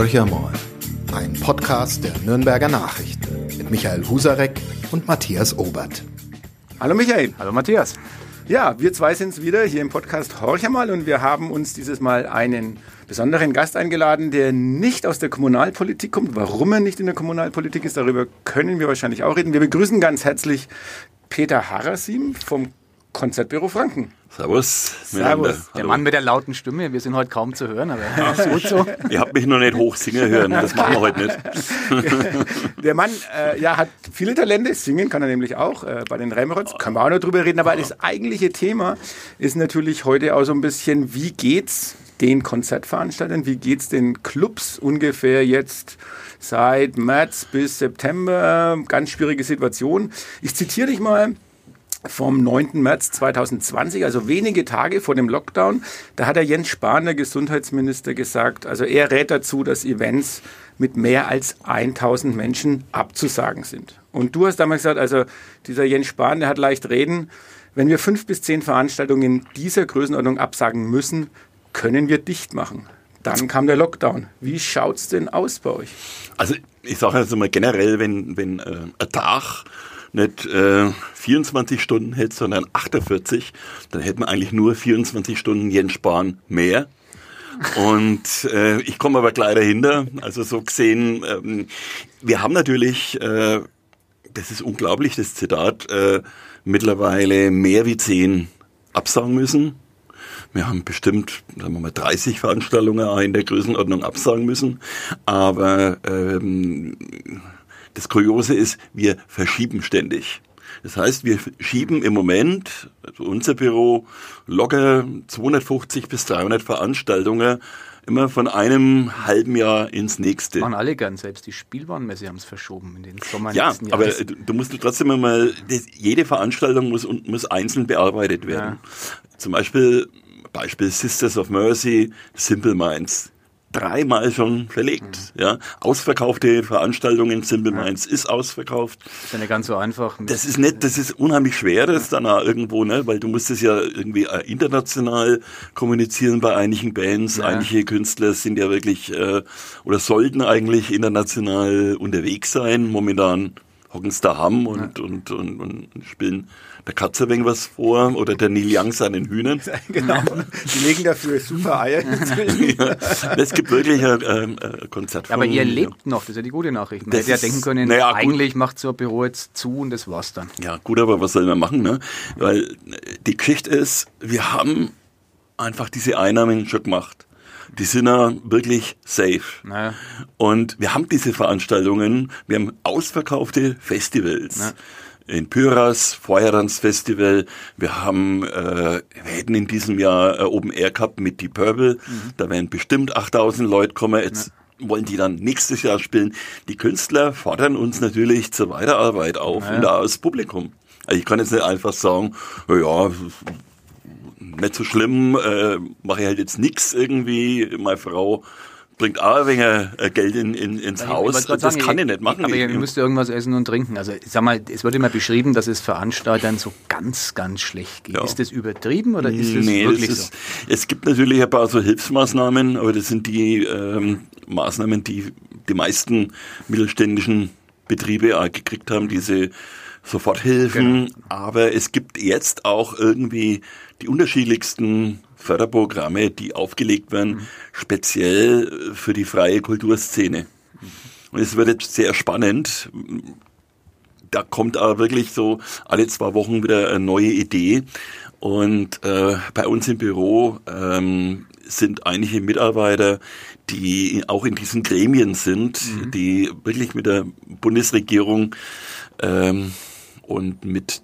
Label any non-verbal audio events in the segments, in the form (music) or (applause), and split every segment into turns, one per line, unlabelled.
Horcher mal. Ein Podcast der Nürnberger Nachrichten mit Michael Husarek und Matthias Obert.
Hallo Michael.
Hallo Matthias.
Ja, wir zwei sind es wieder hier im Podcast Horcher mal und wir haben uns dieses Mal einen besonderen Gast eingeladen, der nicht aus der Kommunalpolitik kommt. Warum er nicht in der Kommunalpolitik ist, darüber können wir wahrscheinlich auch reden. Wir begrüßen ganz herzlich Peter Harasim vom Konzertbüro Franken.
Servus.
Servus. Der Mann mit der lauten Stimme. Wir sind heute kaum zu hören, aber ist gut so. (laughs)
Ihr habt mich noch nicht hoch singen hören. Das machen wir heute nicht. (laughs)
Der Mann äh, ja, hat viele Talente. Singen kann er nämlich auch. Äh, bei den Remrods können wir auch noch drüber reden. Aber das eigentliche Thema ist natürlich heute auch so ein bisschen, wie geht's den Konzertveranstaltern, wie geht's den Clubs ungefähr jetzt seit März bis September? Ganz schwierige Situation. Ich zitiere dich mal vom 9. März 2020, also wenige Tage vor dem Lockdown, da hat der Jens Spahn, der Gesundheitsminister, gesagt, also er rät dazu, dass Events mit mehr als 1000 Menschen abzusagen sind. Und du hast damals gesagt, also dieser Jens Spahn, der hat leicht reden. Wenn wir fünf bis zehn Veranstaltungen dieser Größenordnung absagen müssen, können wir dicht machen. Dann kam der Lockdown. Wie schaut's denn aus bei euch?
Also ich sage jetzt mal generell, wenn, wenn äh, ein Tag nicht äh, 24 Stunden hätte, sondern 48, dann hätten wir eigentlich nur 24 Stunden Jens Spahn mehr. Und äh, ich komme aber gleich dahinter. Also so gesehen, ähm, wir haben natürlich, äh, das ist unglaublich, das Zitat, äh, mittlerweile mehr wie zehn absagen müssen. Wir haben bestimmt, sagen wir mal, 30 Veranstaltungen in der Größenordnung absagen müssen. Aber ähm, das Kuriose ist, wir verschieben ständig. Das heißt, wir schieben im Moment, also unser Büro, locker 250 bis 300 Veranstaltungen immer von einem halben Jahr ins nächste.
Machen alle gern, selbst die Spielwarenmesse haben es verschoben in den Sommer
Ja, aber du, du musst trotzdem einmal, jede Veranstaltung muss, muss einzeln bearbeitet werden. Ja. Zum Beispiel, Beispiel Sisters of Mercy, Simple Minds dreimal schon verlegt. Mhm. Ja, ausverkaufte Veranstaltungen, Simple ja. Minds ist ausverkauft.
Das ist ja nicht ganz so einfach.
Das ist nicht, das ist unheimlich schwer, das dann auch irgendwo, ne, weil du musst es ja irgendwie äh, international kommunizieren bei einigen Bands. Ja. Einige Künstler sind ja wirklich äh, oder sollten eigentlich international unterwegs sein. Momentan hocken sie da haben und, ja. und, und, und, spielen der Katze wegen was vor oder der Neil Young seinen (laughs) Hühnern.
genau, die legen dafür super Eier. (laughs)
ja, es gibt wirklich ein, ein Konzert
ja, Aber ihr lebt noch, das ist ja die gute Nachricht. Man das hätte ja denken können, naja, eigentlich macht so ein Büro jetzt zu und das war's dann.
Ja, gut, aber was soll man machen? Ne? Weil die Geschichte ist, wir haben einfach diese Einnahmen schon gemacht die sind ja wirklich safe. Naja. Und wir haben diese Veranstaltungen, wir haben ausverkaufte Festivals. Naja in Pyras, Feuerlands Festival. Wir haben, äh, wir hätten in diesem Jahr äh, Open Air gehabt mit Deep Purple. Mhm. Da werden bestimmt 8000 Leute kommen. Jetzt ja. wollen die dann nächstes Jahr spielen. Die Künstler fordern uns natürlich zur Weiterarbeit auf ja. und da als Publikum. Also ich kann jetzt nicht einfach sagen, ja, nicht so schlimm, äh, mache ich halt jetzt nichts irgendwie. Meine Frau bringt auch ein wenig äh, Geld in, in, ins Haus. Das sagen, kann ich nicht machen.
Aber ihr müsst irgendwas essen und trinken. Also ich sag mal, es wird immer beschrieben, dass es Veranstaltern so ganz, ganz schlecht geht. Ja. Ist das übertrieben oder ist das nee, wirklich ist, so?
Es gibt natürlich ein paar so Hilfsmaßnahmen, aber das sind die ähm, Maßnahmen, die die meisten mittelständischen Betriebe auch gekriegt haben, diese Soforthilfen. Genau. Aber es gibt jetzt auch irgendwie die unterschiedlichsten Förderprogramme, die aufgelegt werden, mhm. speziell für die freie Kulturszene. Mhm. Und es wird jetzt sehr spannend. Da kommt aber wirklich so alle zwei Wochen wieder eine neue Idee. Und äh, bei uns im Büro ähm, sind einige Mitarbeiter, die auch in diesen Gremien sind, mhm. die wirklich mit der Bundesregierung ähm, und mit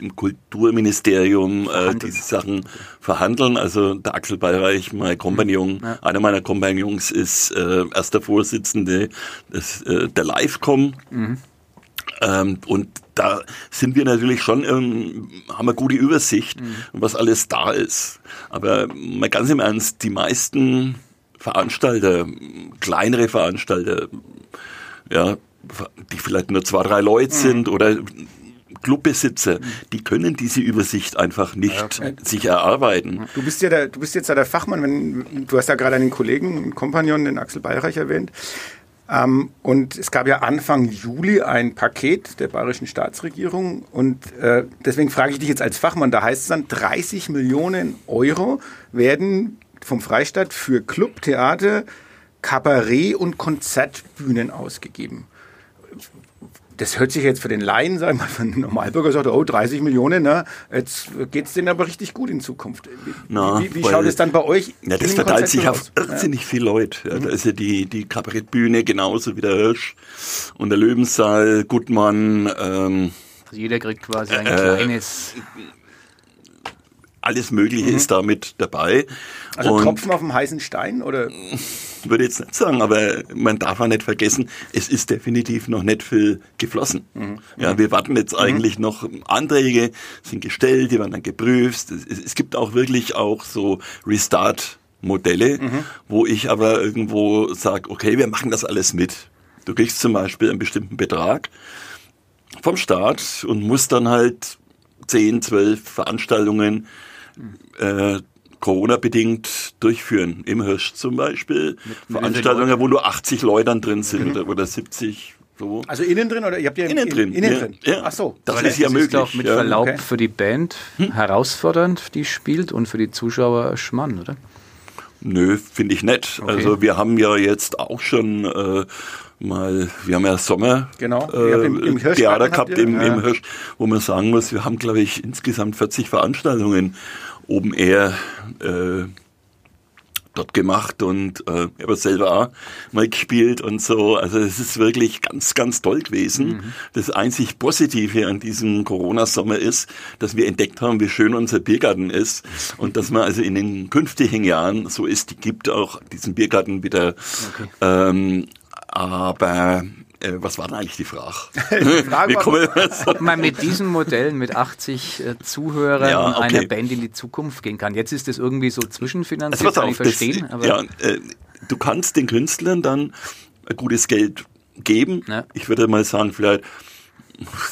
dem Kulturministerium äh, diese Sachen verhandeln. Also der Axel Bayreich, mein Kompagnon, ja. einer meiner Kompagnons ist äh, erster Vorsitzende des, äh, der Livecom. Mhm. Ähm, und da sind wir natürlich schon, ähm, haben eine gute Übersicht, mhm. was alles da ist. Aber mal ganz im Ernst, die meisten Veranstalter, kleinere Veranstalter, ja, die vielleicht nur zwei, drei Leute mhm. sind oder Clubbesitzer, die können diese Übersicht einfach nicht ja, sich erarbeiten.
Du bist ja der, du bist jetzt ja der Fachmann, wenn, du hast ja gerade einen Kollegen, einen Kompagnon, den Axel Bayreich erwähnt. Ähm, und es gab ja Anfang Juli ein Paket der bayerischen Staatsregierung. Und äh, deswegen frage ich dich jetzt als Fachmann, da heißt es dann, 30 Millionen Euro werden vom Freistaat für Club, Theater, Kabarett und Konzertbühnen ausgegeben das hört sich jetzt für den Laien, sagen wir mal, für den Normalbürger sagt, oh, 30 Millionen, ne? jetzt geht es denen aber richtig gut in Zukunft. Wie,
Na,
wie, wie schaut es dann bei euch?
Ja, das verteilt sich auf irrsinnig ja. viele Leute. Ja, mhm. Da ist ja die, die Kabarettbühne genauso wie der Hirsch und der Löwensaal, Gutmann. Ähm,
also jeder kriegt quasi ein äh, kleines
alles Mögliche mhm. ist damit dabei.
Also und Tropfen auf dem heißen Stein oder?
Würde jetzt nicht sagen, aber man darf auch nicht vergessen, es ist definitiv noch nicht viel geflossen. Mhm. Ja, wir warten jetzt mhm. eigentlich mhm. noch Anträge, sind gestellt, die werden dann geprüft. Es, es gibt auch wirklich auch so Restart Modelle, mhm. wo ich aber irgendwo sage, okay, wir machen das alles mit. Du kriegst zum Beispiel einen bestimmten Betrag vom Staat und musst dann halt 10, 12 Veranstaltungen äh, Corona-bedingt durchführen. Im Hirsch zum Beispiel. Mit Veranstaltungen, wo nur 80 Leute drin sind mhm. oder, oder 70. So.
Also innen drin oder ihr habt ja
innen drin.
Innen drin.
Ja. Ach so. Das, das ist ja das möglich. Ist
auch mit ja. Verlaub okay. für die Band hm? herausfordernd, die spielt und für die Zuschauer Schmann, oder?
Nö, finde ich nett. Okay. Also wir haben ja jetzt auch schon äh, mal, wir haben ja Sommer
genau.
äh, im, im Theater gehabt im, ja. im Hirsch, wo man sagen muss, wir haben glaube ich insgesamt 40 Veranstaltungen oben eher äh, dort gemacht und äh, habe selber auch mal gespielt und so. Also es ist wirklich ganz, ganz toll gewesen. Mhm. Das einzig Positive an diesem Corona-Sommer ist, dass wir entdeckt haben, wie schön unser Biergarten ist und dass man also in den künftigen Jahren, so ist, gibt auch diesen Biergarten wieder okay. ähm, aber äh, was war denn eigentlich die Frage? (laughs) die Frage
war, ob man mit diesen Modellen mit 80 äh, Zuhörern ja, okay. einer Band in die Zukunft gehen kann. Jetzt ist es irgendwie so zwischenfinanziert, also, kann ich verstehen.
Das, ja, äh, du kannst den Künstlern dann gutes Geld geben. Ja. Ich würde mal sagen, vielleicht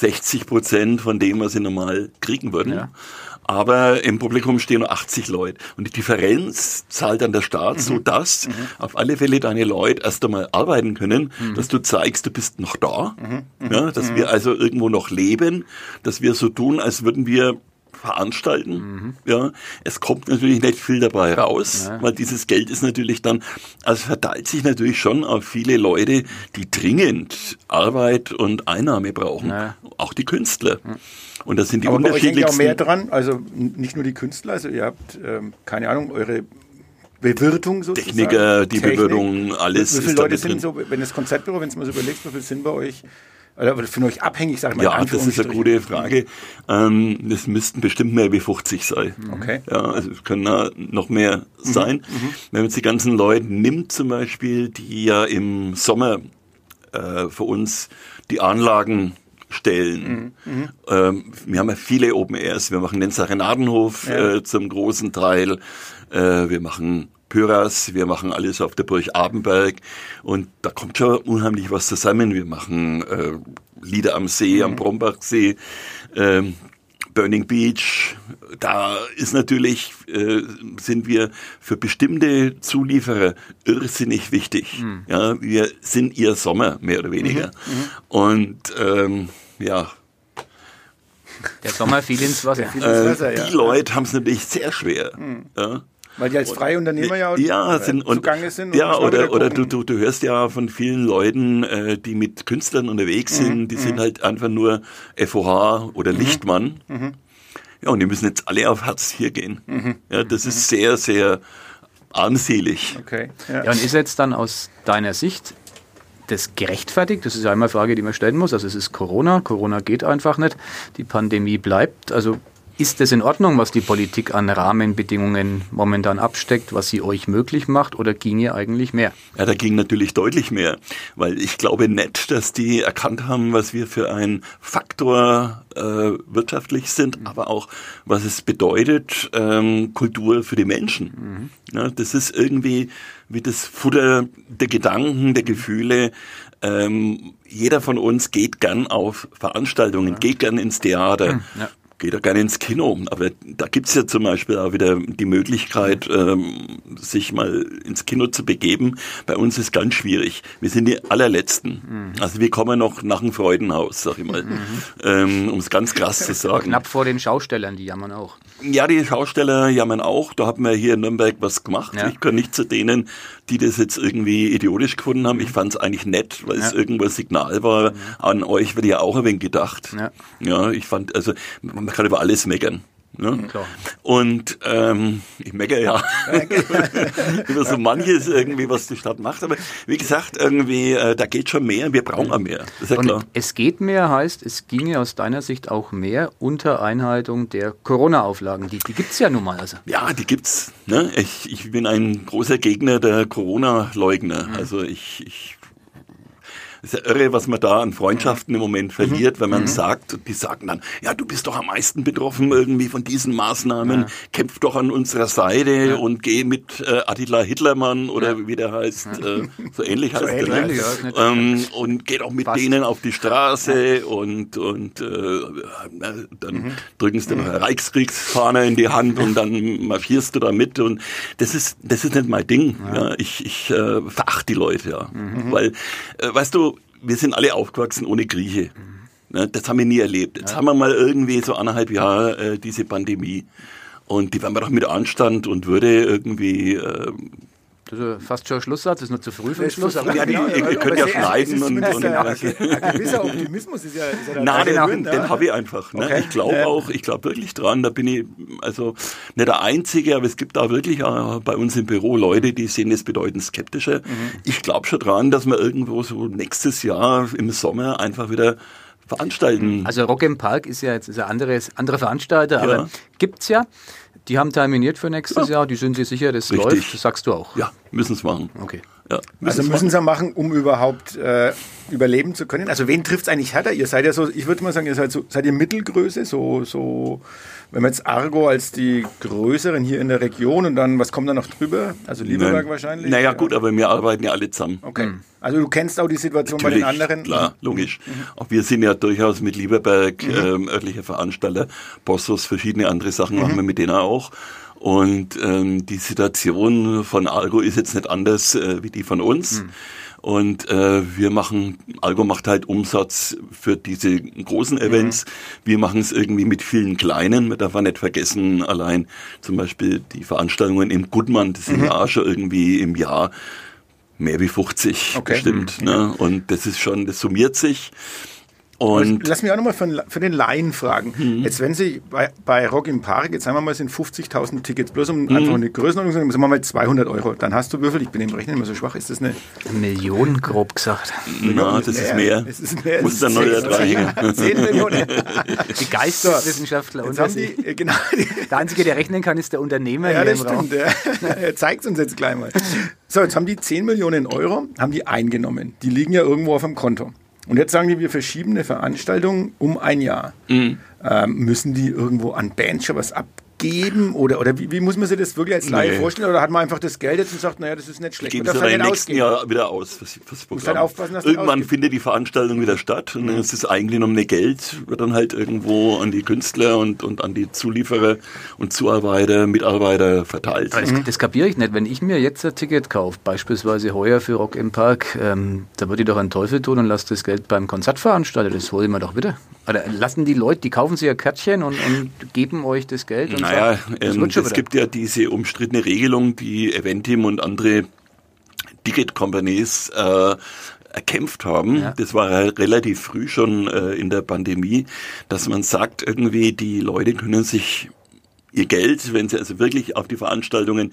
60 Prozent von dem, was sie normal kriegen würden. Ja aber im Publikum stehen nur 80 Leute. Und die Differenz zahlt dann der Staat, mhm. so dass mhm. auf alle Fälle deine Leute erst einmal arbeiten können, mhm. dass du zeigst, du bist noch da, mhm. Mhm. ja, dass wir mhm. also irgendwo noch leben, dass wir so tun, als würden wir veranstalten. Mhm. Ja, es kommt natürlich nicht viel dabei raus, ja. weil dieses Geld ist natürlich dann, also verteilt sich natürlich schon auf viele Leute, die dringend Arbeit und Einnahme brauchen. Ja. Auch die Künstler. Und das sind die
Aber
unterschiedlichsten.
Aber auch mehr dran, also nicht nur die Künstler, also ihr habt, ähm, keine Ahnung, eure Bewirtung sozusagen.
Techniker, die Technik. Bewirtung, alles.
Wie viele Leute sind drin. so, wenn das Konzertbüro, wenn es mal so überlegst, wie viele sind bei euch? Oder von euch abhängig, sag mal.
Ja, das ist eine gute Frage. Ähm, das müssten bestimmt mehr wie 50 sein.
Okay.
Ja, also es können da noch mehr mhm. sein. Mhm. Wenn man jetzt die ganzen Leute nimmt zum Beispiel, die ja im Sommer äh, für uns die Anlagen stellen. Mhm. Mhm. Ähm, wir haben ja viele Open Airs. Wir machen den Serenadenhof ja. äh, zum großen Teil. Äh, wir machen Pyras, wir machen alles auf der Burg Abenberg und da kommt schon unheimlich was zusammen. Wir machen äh, Lieder am See, mhm. am Brombachsee, ähm, Burning Beach. Da ist natürlich, äh, sind wir für bestimmte Zulieferer irrsinnig wichtig. Mhm. Ja, wir sind ihr Sommer, mehr oder weniger. Mhm. mhm. Und ähm, ja,
der Sommer fiel ins Wasser.
Fiel ins Wasser äh, die Leute haben es natürlich sehr schwer. Mhm. Ja.
Weil die als Freiunternehmer ja,
ja sind, und, zugange sind. Ja, oder, oder du, du, du hörst ja von vielen Leuten, äh, die mit Künstlern unterwegs sind, mhm. die mhm. sind halt einfach nur FOH oder mhm. Lichtmann. Mhm. Ja, und die müssen jetzt alle auf Hartz IV gehen. Mhm. Ja, das ist sehr, sehr armselig.
Okay.
Ja. ja, und ist jetzt dann aus deiner Sicht das gerechtfertigt? Das ist ja immer eine Frage, die man stellen muss. Also es ist Corona, Corona geht einfach nicht, die Pandemie bleibt. Also Ist es in Ordnung, was die Politik an Rahmenbedingungen momentan absteckt, was sie euch möglich macht, oder ginge eigentlich mehr?
Ja, da ging natürlich deutlich mehr, weil ich glaube nicht, dass die erkannt haben, was wir für ein Faktor äh, wirtschaftlich sind, mhm. aber auch, was es bedeutet, ähm, Kultur für die Menschen. Mhm. Ja, das ist irgendwie wie das Futter der Gedanken, der Gefühle. Ähm, jeder von uns geht gern auf Veranstaltungen, ja. geht gern ins Theater. Ja geht er gerne ins Kino. Aber da gibt's ja zum Beispiel auch wieder die Möglichkeit, ähm, sich mal ins Kino zu begeben. Bei uns ist ganz schwierig. Wir sind die allerletzten. Mhm. Also wir kommen noch nach dem Freudenhaus, sag ich mal, mhm. ähm, um es ganz krass zu sagen.
Knapp vor den Schaustellern, die jammern auch.
Ja, die Schausteller jammern auch. Da haben wir hier in Nürnberg was gemacht. Ja. Ich gehöre nicht zu denen, die das jetzt irgendwie idiotisch gefunden haben. Ich fand es eigentlich nett, weil ja. es irgendwo ein Signal war. Mhm. An euch wird ja auch ein wenig gedacht. Ja. ja, ich fand, also man kann über alles meckern. Ne? Klar. Und ähm, ich meckere ja (laughs) über so manches irgendwie, was die Stadt macht. Aber wie gesagt, irgendwie, äh, da geht schon mehr, wir brauchen auch mehr.
Ja Und klar. Es geht mehr heißt, es ginge aus deiner Sicht auch mehr unter Einhaltung der Corona-Auflagen. Die, die gibt es ja nun mal. Also.
Ja, die gibt's. Ne? Ich, ich bin ein großer Gegner der Corona-Leugner. Mhm. Also ich, ich ist ja irre, was man da an Freundschaften im Moment verliert, mhm. wenn man mhm. sagt, die sagen dann, ja, du bist doch am meisten betroffen irgendwie von diesen Maßnahmen, ja. kämpf doch an unserer Seite ja. und geh mit äh, Attila Hitlermann oder ja. wie der heißt, äh, so ähnlich (laughs) heißt so der, ähnlich, ne? ähm, und geh doch mit Fast. denen auf die Straße und und äh, dann mhm. drücken sie dir noch eine Reichskriegsfahne in die Hand und dann marschierst du da mit und das ist das ist nicht mein Ding. Ja. ich ich äh, verachte die Leute ja, mhm. weil äh, weißt du wir sind alle aufgewachsen ohne Grieche. Ne, das haben wir nie erlebt. Jetzt ja. haben wir mal irgendwie so anderthalb Jahre äh, diese Pandemie. Und die werden wir doch mit Anstand und Würde irgendwie äh,
das ist fast schon ein Schlusssatz, das ist nur zu früh für den Schluss.
Aber ja, die, ihr, könnt ja schneiden und, und,
ja, (laughs) ein gewisser Optimismus ist ja, ist ja
Nein, den, den, den habe ich einfach. Ne? Okay. Ich glaube auch, ich glaube wirklich dran, da bin ich also nicht der Einzige, aber es gibt da wirklich auch bei uns im Büro Leute, die sehen das bedeutend skeptischer. Mhm. Ich glaube schon dran, dass wir irgendwo so nächstes Jahr im Sommer einfach wieder veranstalten.
Also Rock im Park ist ja jetzt ist ein anderes, anderer Veranstalter, aber gibt's ja. Die haben terminiert für nächstes ja. Jahr, die sind sich sicher, das Richtig. läuft, das sagst du auch.
Ja, müssen es machen.
Okay.
Ja, müssen also müssen sie machen, um überhaupt äh, überleben zu können. Also wen trifft es eigentlich härter? Ihr seid ja so, ich würde mal sagen, ihr seid so, seid ihr Mittelgröße, so, so wenn man jetzt Argo als die größeren hier in der Region und dann, was kommt da noch drüber? Also Lieberberg Nein. wahrscheinlich?
Naja, gut, aber wir arbeiten ja alle zusammen.
Okay. Mhm. Also du kennst auch die Situation Natürlich, bei den anderen?
klar, logisch. Mhm. Auch wir sind ja durchaus mit Lieberberg mhm. ähm, örtlicher Veranstalter. Bossos, verschiedene andere Sachen machen mhm. wir mit denen auch. Und ähm, die Situation von Argo ist jetzt nicht anders äh, wie die von uns. Mhm. Und äh, wir machen, Algo macht halt Umsatz für diese großen Events. Mhm. Wir machen es irgendwie mit vielen kleinen. Man darf nicht vergessen, allein zum Beispiel die Veranstaltungen im Gutmann, das sind mhm. ja schon irgendwie im Jahr mehr wie 50 okay. bestimmt. Mhm. Ne? Und das ist schon, das summiert sich.
Und lass mich auch nochmal für, für den Laien fragen. Mhm. Jetzt, wenn Sie bei, bei Rock im Park, jetzt sagen wir mal, sind 50.000 Tickets, bloß um mhm. einfach eine Größenordnung zu sagen, sagen wir mal 200 Euro. Dann hast du Würfel, ich bin im Rechnen immer so schwach, ist das eine.
Million, grob gesagt.
Na, das ist mehr. Das ist mehr. Muss dann neuer dranhängen. 10
Millionen. Die Geisteswissenschaftler
und die, äh, genau.
Der Einzige, der rechnen kann, ist der Unternehmer.
Ja, das stimmt. (laughs) Er zeigt uns jetzt gleich mal. So, jetzt haben die 10 Millionen Euro, haben die eingenommen. Die liegen ja irgendwo auf dem Konto. Und jetzt sagen die, wir verschieben eine Veranstaltung um ein Jahr. Mhm. Ähm, müssen die irgendwo an Bands schon was ab, geben? Oder, oder wie, wie, muss man sich das wirklich als Laie nee. vorstellen? Oder hat man einfach das Geld jetzt und sagt, naja, das ist nicht schlecht?
Geben sie dann im nächsten Jahr wieder aus. Fürs, fürs Programm. Halt aufpassen, dass Irgendwann findet die Veranstaltung wieder statt und dann ist das eingenommene Geld wird dann halt irgendwo an die Künstler und, und an die Zulieferer und Zuarbeiter, Mitarbeiter verteilt.
Das, das kapiere ich nicht. Wenn ich mir jetzt ein Ticket kaufe, beispielsweise heuer für Rock im Park, ähm, da würde ich doch einen Teufel tun und lasse das Geld beim Konzertveranstalter. Das hole ich mir doch wieder. Oder lassen die Leute, die kaufen sich ein Kärtchen und, und geben euch das Geld? Und
naja, ähm, es gibt ja diese umstrittene Regelung, die Eventim und andere Ticket Companies äh, erkämpft haben. Ja. Das war relativ früh schon äh, in der Pandemie, dass man sagt, irgendwie die Leute können sich ihr Geld, wenn sie also wirklich auf die Veranstaltungen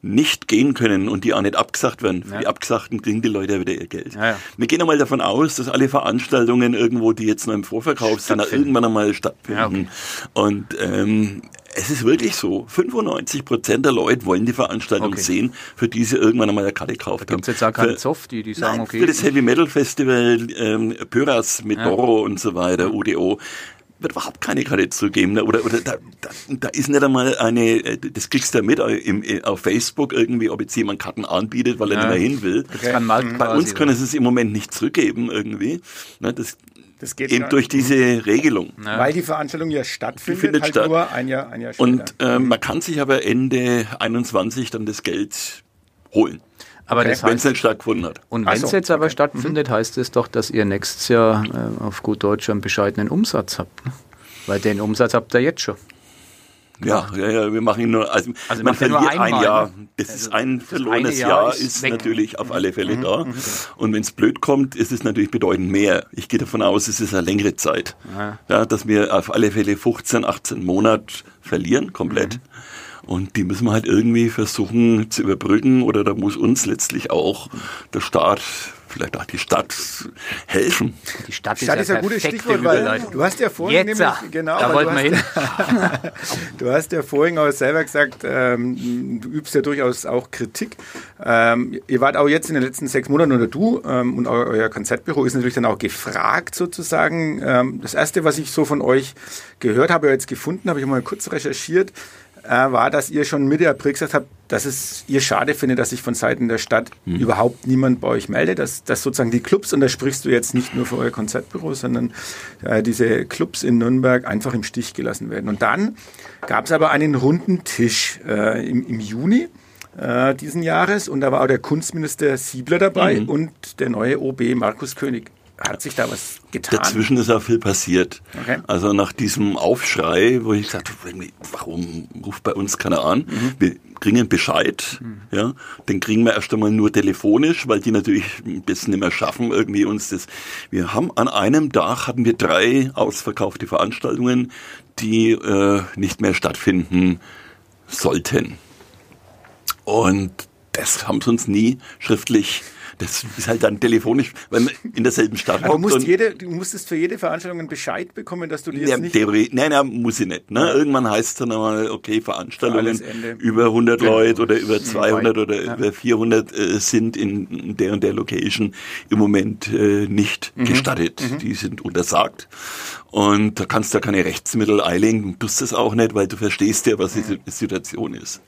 nicht gehen können und die auch nicht abgesagt werden. Für
Ja.
die Abgesagten kriegen die Leute ja wieder ihr Geld.
Ja, ja.
Wir gehen einmal davon aus, dass alle Veranstaltungen irgendwo, die jetzt noch im Vorverkauf sind, irgendwann einmal stattfinden.
Okay.
Und ähm, es ist wirklich so, 95 Prozent der Leute wollen die Veranstaltung
Okay.
sehen, für die sie irgendwann einmal eine Karte gekauft
Gibt
haben.
jetzt auch keinen
Für-
Zoff, die, die sagen,
Nein,
okay.
für das Heavy Metal Festival ähm, Pöras mit
Ja.
Doro und so weiter, UDO, wird überhaupt keine Karte zugeben. Oder, oder da, da, da ist nicht einmal eine, äh, das kriegst du ja mit äh, im, äh, auf Facebook irgendwie, ob jetzt jemand Karten anbietet, weil er
Ja.
nicht mehr hin will.
Markt
Bei uns können sie es im Moment nicht zurückgeben irgendwie. Ne, das,
Das geht
eben durch
nicht.
diese Regelung.
Ja.
Weil die Veranstaltung ja stattfindet,
findet
halt
statt.
nur ein Jahr, ein Jahr später.
Und ähm, man kann sich aber Ende 21 dann das Geld holen,
aber
okay.
das
wenn es
heißt,
nicht stattgefunden hat.
und wenn
so,
es jetzt aber
okay.
stattfindet, heißt es doch, dass ihr nächstes Jahr äh, auf gut Deutsch einen bescheidenen Umsatz habt. Ne? Weil den Umsatz habt ihr jetzt schon.
Ja, ja, ja, wir machen ihn nur, also,
Also
man
nur
verliert ein Jahr.
ne?
Das
Also
ist ein verlorenes
Jahr
Jahr,
ist weg.
natürlich auf alle Fälle
Mhm.
da. Und wenn es blöd kommt, ist es natürlich bedeutend mehr. Ich gehe davon aus, es ist eine längere Zeit.
Ja.
Ja, dass wir auf alle Fälle 15, 18 Monate verlieren, komplett.
Mhm.
Und die müssen wir halt irgendwie versuchen zu überbrücken oder da muss uns letztlich auch der Staat, vielleicht auch die Stadt helfen.
Die Stadt,
Stadt ist
ja
ein gutes Stichwort, weil du hast ja vorhin
Jetzt,
nämlich, genau,
da wollten wir
hast,
hin. (laughs)
Du hast ja vorhin auch selber gesagt, ähm, du übst ja durchaus auch Kritik. Ähm, ihr wart auch jetzt in den letzten sechs Monaten, oder du ähm, und eu euer Konzertbüro ist natürlich dann auch gefragt sozusagen. Ähm, das Erste, was ich so von euch gehört habe, jetzt gefunden habe, ich mal kurz recherchiert, äh, war, dass ihr schon Mitte April gesagt habt, dass es ihr schade findet, dass sich von Seiten der Stadt überhaupt niemand bei euch meldet, dass, dass sozusagen die Clubs, und da sprichst du jetzt nicht nur für euer Konzertbüro, sondern äh, diese Clubs in Nürnberg einfach im Stich gelassen werden. Und dann gab es aber einen runden Tisch äh, im, im Juni äh, diesen Jahres und da war auch der Kunstminister Siebler dabei und der neue OB Markus König. Hat sich da was getan?
Dazwischen ist auch viel passiert.
Okay.
Also nach diesem Aufschrei, wo ich gesagt habe, warum ruft bei uns keiner an?
Mhm.
Wir kriegen Bescheid, ja, den kriegen wir erst einmal nur telefonisch, weil die natürlich das nicht mehr schaffen, irgendwie uns das. Wir haben an einem Tag hatten wir drei ausverkaufte Veranstaltungen, die äh, nicht mehr stattfinden sollten. Und das haben sie uns nie schriftlich das ist halt dann telefonisch, weil man in derselben Stadt
Aber du,
hockt
musst jede, du musstest für jede Veranstaltung einen Bescheid bekommen, dass du die
ja,
jetzt nicht...
Theorie, nein, nein, muss ich nicht. Ne? Irgendwann heißt es dann einmal, okay, Veranstaltungen über 100
Genau.
Leute oder über 200 oder
Ja.
über 400 äh, sind in der und der Location im Moment äh, nicht
Mhm.
gestattet. Die sind untersagt. Und da kannst du ja keine Rechtsmittel einlegen, du tust das auch nicht, weil du verstehst ja, was die Situation ist.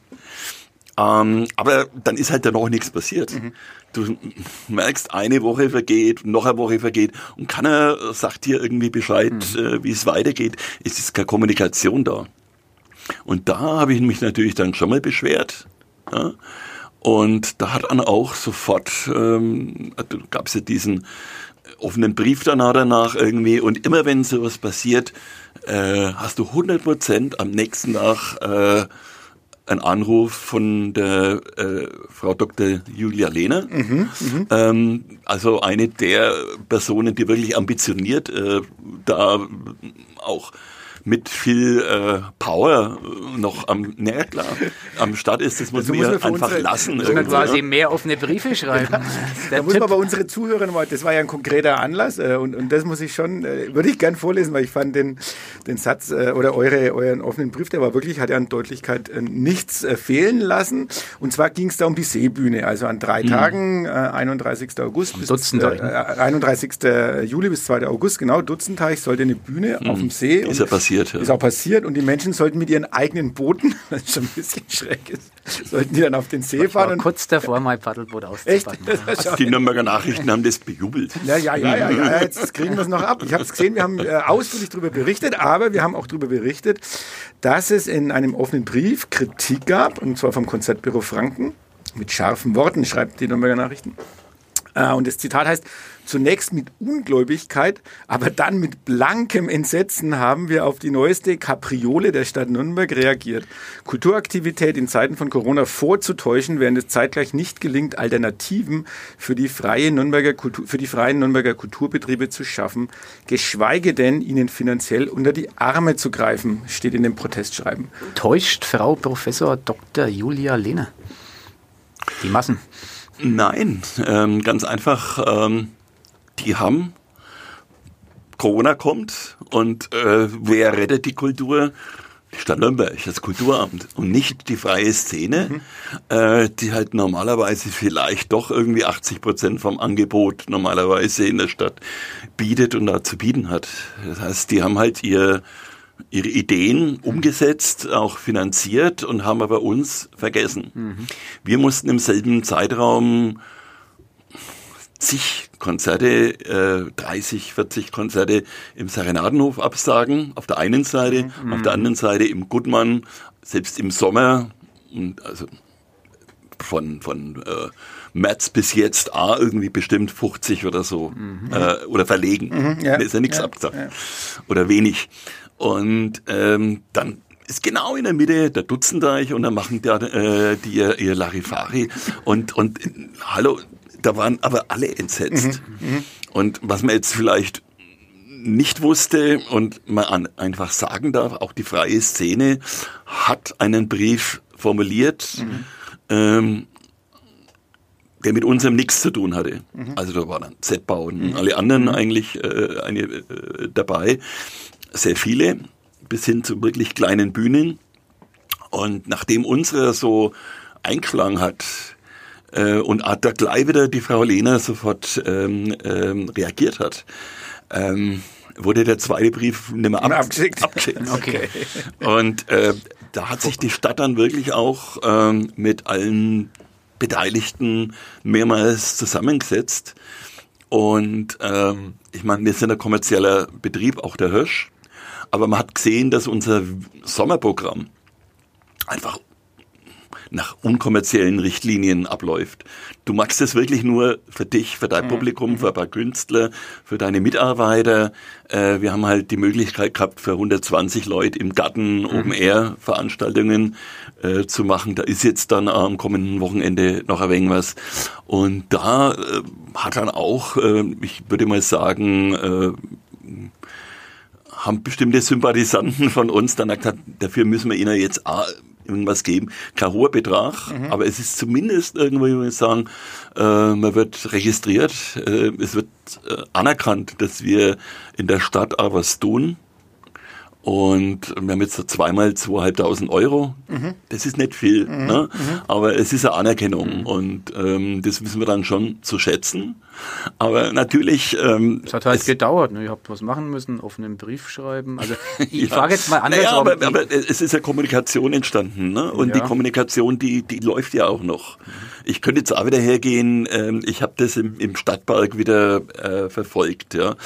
Ähm, aber dann ist halt da noch nichts passiert. Du merkst, eine Woche vergeht, noch eine Woche vergeht und keiner sagt dir irgendwie Bescheid, äh, wie es weitergeht. Es ist keine Kommunikation da. Und da habe ich mich natürlich dann schon mal beschwert. Ja? Und da hat dann auch sofort, ähm, gab es ja diesen offenen Brief danach, danach irgendwie. Und immer wenn sowas passiert, äh, hast du 100 Prozent am nächsten Tag äh, einen Anruf von der äh, Frau Dr. Julia Lehner. ähm, also eine der Personen, die wirklich ambitioniert äh, da auch mit viel äh, Power noch am, naja klar, am Start ist, das muss
Das
man
muss man
einfach
unsere-
lassen.
Wir
irgendwie,
quasi
ja.
mehr offene Briefe schreiben. (laughs)
Da
der
muss man
Tipp.
bei unsere Zuhörer nochmal, das war ja ein konkreter Anlass äh, und, und das muss ich schon, äh, würde ich gern vorlesen, weil ich fand den, den Satz äh, oder eure, euren offenen Brief, der war wirklich, hat ja an Deutlichkeit äh, nichts äh, fehlen lassen. Und zwar ging es da um die Seebühne, also an drei Tagen, äh, 31. August bis
Dutzendteich,
äh, 31. Juli bis 2. August, genau, Dutzendteich sollte eine Bühne auf dem See.
Ist
und-
ja passiert. Ja.
Ist auch passiert und die Menschen sollten mit ihren eigenen Booten, (laughs) was schon ein bisschen schräg ist, sollten die dann auf den See
Ich
fahren
war
und
kurz davor, mein Paddelboot auszupacken.
Das war
Die Nürnberger Nachrichten haben das bejubelt.
Ja, ja, ja, ja, ja, jetzt kriegen wir es noch ab. Ich habe es gesehen, wir haben äh, ausführlich darüber berichtet, aber wir haben auch darüber berichtet, dass es in einem offenen Brief Kritik gab, und zwar vom Konzertbüro Franken, mit scharfen Worten, schreibt die Nürnberger Nachrichten. Äh, und das Zitat heißt, zunächst mit Ungläubigkeit, aber dann mit blankem Entsetzen haben wir auf die neueste Kapriole der Stadt Nürnberg reagiert. Kulturaktivität in Zeiten von Corona vorzutäuschen, während es zeitgleich nicht gelingt, Alternativen für die, freie Nürnberger Kultur, für die freien Nürnberger Kulturbetriebe zu schaffen, geschweige denn ihnen finanziell unter die Arme zu greifen, steht in dem Protestschreiben.
Täuscht Frau Professor Dr. Julia Lehner. Die Massen.
Nein, ähm, ganz einfach, ähm, die haben Corona kommt und äh, wer rettet die Kultur? Die Stadt Nürnberg, das Kulturamt und nicht die freie Szene, mhm. äh, die halt normalerweise vielleicht doch irgendwie 80 Prozent vom Angebot normalerweise in der Stadt bietet und da zu bieten hat. Das heißt, die haben halt ihr, ihre Ideen umgesetzt, auch finanziert und haben aber uns vergessen. Mhm. Wir mussten im selben Zeitraum zig Konzerte, äh, 30, 40 Konzerte im Serenadenhof absagen, auf der einen Seite, mhm. auf der anderen Seite im Gutmann, selbst im Sommer, und also von, von äh, März bis jetzt A irgendwie bestimmt 50 oder so mhm. äh, oder verlegen. Mhm, ja, ist ja nichts ja, abgesagt. Ja. Oder wenig. Und ähm, dann ist genau in der Mitte der Dutzendeich und dann machen da, äh, die ihr, ihr Larifari und, und hallo, da waren aber alle entsetzt. Mhm. Mhm. Und was man jetzt vielleicht nicht wusste und man an, einfach sagen darf, auch die freie Szene hat einen Brief formuliert, mhm. ähm, der mit unserem nichts zu tun hatte. Mhm. Also da waren Z-Bau und mhm. alle anderen mhm. eigentlich äh, eine, äh, dabei. Sehr viele, bis hin zu wirklich kleinen Bühnen. Und nachdem unsere so eingeschlagen hat, äh, und da gleich wieder die Frau Lehner sofort ähm, ähm, reagiert hat. Ähm, wurde der zweite Brief nicht mehr ab abgeschickt. abgeschickt. (laughs) Okay. Und äh, da hat sich die Stadt dann wirklich auch ähm, mit allen Beteiligten mehrmals zusammengesetzt. Und ähm, ich meine, wir sind ein kommerzieller Betrieb, auch der Hirsch. Aber man hat gesehen, dass unser Sommerprogramm einfach nach unkommerziellen Richtlinien abläuft. Du machst es wirklich nur für dich, für dein mhm. Publikum, für ein paar Künstler, für deine Mitarbeiter. Äh, wir haben halt die Möglichkeit gehabt, für 120 Leute im Garten mhm. Open Air Veranstaltungen äh, zu machen. Da ist jetzt dann am kommenden Wochenende noch ein wenig was. Und da äh, hat dann auch, äh, ich würde mal sagen, äh, haben bestimmte Sympathisanten von uns dann gesagt, dafür müssen wir ihnen jetzt irgendwas geben. Kein hoher Betrag, mhm. aber es ist zumindest irgendwo, ich würde sagen, äh, man wird registriert, äh, es wird äh, anerkannt, dass wir in der Stadt auch was tun. Und wir haben jetzt so zweimal zweieinhalbtausend Euro. Mhm. Das ist nicht viel, mhm. Ne? Mhm. aber es ist eine Anerkennung mhm. und ähm, das wissen wir dann schon zu schätzen. Aber natürlich. Ähm,
es hat halt es gedauert. Ne? Ihr habt was machen müssen, offenen Brief schreiben. Also (laughs) ich ja. frage jetzt mal anders. Naja,
aber, aber, es ist ja Kommunikation entstanden, ne? Und ja. die Kommunikation, die die läuft ja auch noch. Mhm. Ich könnte jetzt auch wieder hergehen. Ähm, ich habe das im, im Stadtpark wieder äh, verfolgt, ja.